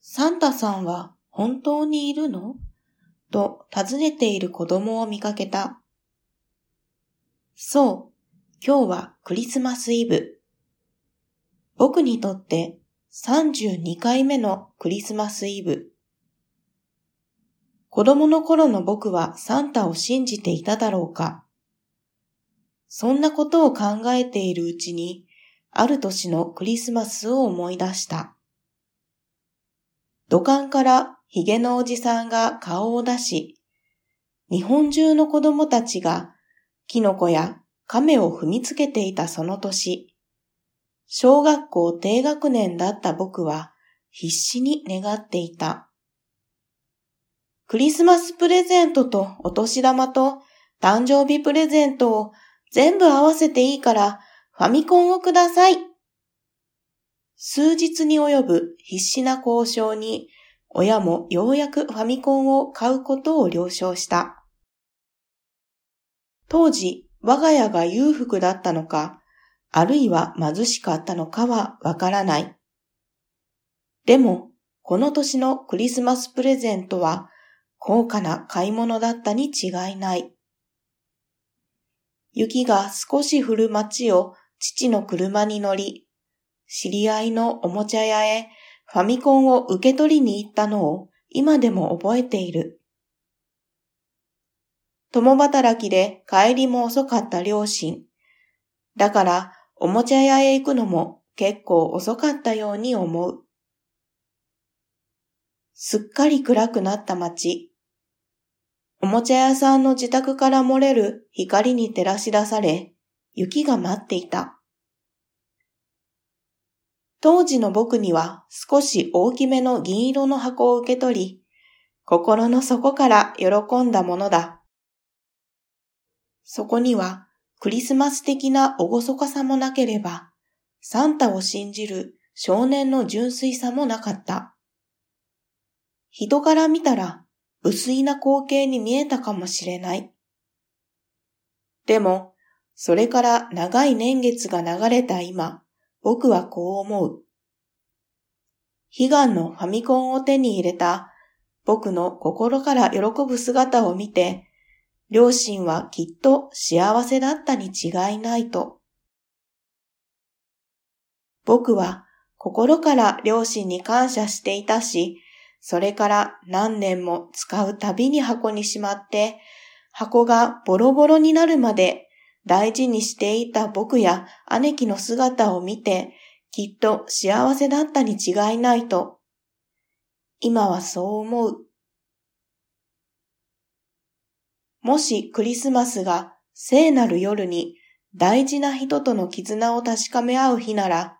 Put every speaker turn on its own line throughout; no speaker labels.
サンタさんは本当にいるの？と尋ねている子供を見かけた。そう、今日はクリスマスイブ。僕にとって32回目のクリスマスイブ。子供の頃の僕はサンタを信じていただろうかそんなことを考えているうちに、ある年のクリスマスを思い出した。土管からヒゲのおじさんが顔を出し、日本中の子供たちがキノコや亀を踏みつけていたその年、小学校低学年だった僕は必死に願っていた。クリスマスプレゼントとお年玉と誕生日プレゼントを全部合わせていいからファミコンをください。数日に及ぶ必死な交渉に親もようやくファミコンを買うことを了承した。当時、我が家が裕福だったのか、あるいは貧しかったのかはわからない。でも、この年のクリスマスプレゼントは高価な買い物だったに違いない。雪が少し降る街を父の車に乗り、知り合いのおもちゃ屋へファミコンを受け取りに行ったのを今でも覚えている。共働きで帰りも遅かった両親。だからおもちゃ屋へ行くのも結構遅かったように思う。すっかり暗くなった街。おもちゃ屋さんの自宅から漏れる光に照らし出され、雪が待っていた。当時の僕には少し大きめの銀色の箱を受け取り、心の底から喜んだものだ。そこにはクリスマス的な厳かさもなければ、サンタを信じる少年の純粋さもなかった。人から見たら薄いな光景に見えたかもしれない。でも、それから長い年月が流れた今、僕はこう思う。悲願のファミコンを手に入れた僕の心から喜ぶ姿を見て、両親はきっと幸せだったに違いないと。僕は心から両親に感謝していたし、それから何年も使うたびに箱にしまって、箱がボロボロになるまで大事にしていた僕や姉貴の姿を見て、きっと幸せだったに違いないと。今はそう思う。もしクリスマスが聖なる夜に大事な人との絆を確かめ合う日なら、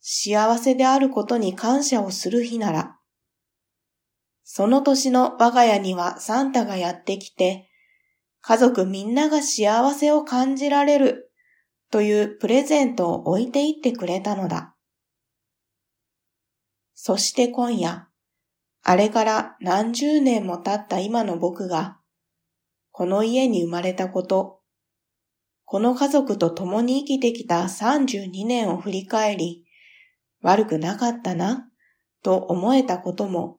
幸せであることに感謝をする日なら、その年の我が家にはサンタがやってきて、家族みんなが幸せを感じられるというプレゼントを置いていってくれたのだ。そして今夜、あれから何十年も経った今の僕が、この家に生まれたこと、この家族と共に生きてきた32年を振り返り、悪くなかったな、と思えたことも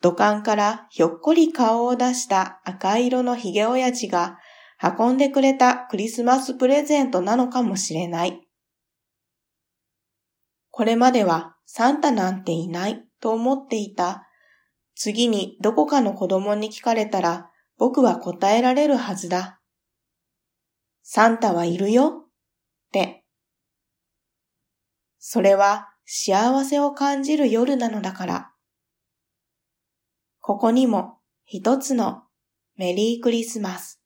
土管からひょっこり顔を出した赤色のヒゲ親父が運んでくれたクリスマスプレゼントなのかもしれない。これまではサンタなんていないと思っていた。次にどこかの子供に聞かれたら僕は答えられるはずだ。サンタはいるよって。それは幸せを感じる夜なのだから。ここにも一つのメリークリスマス。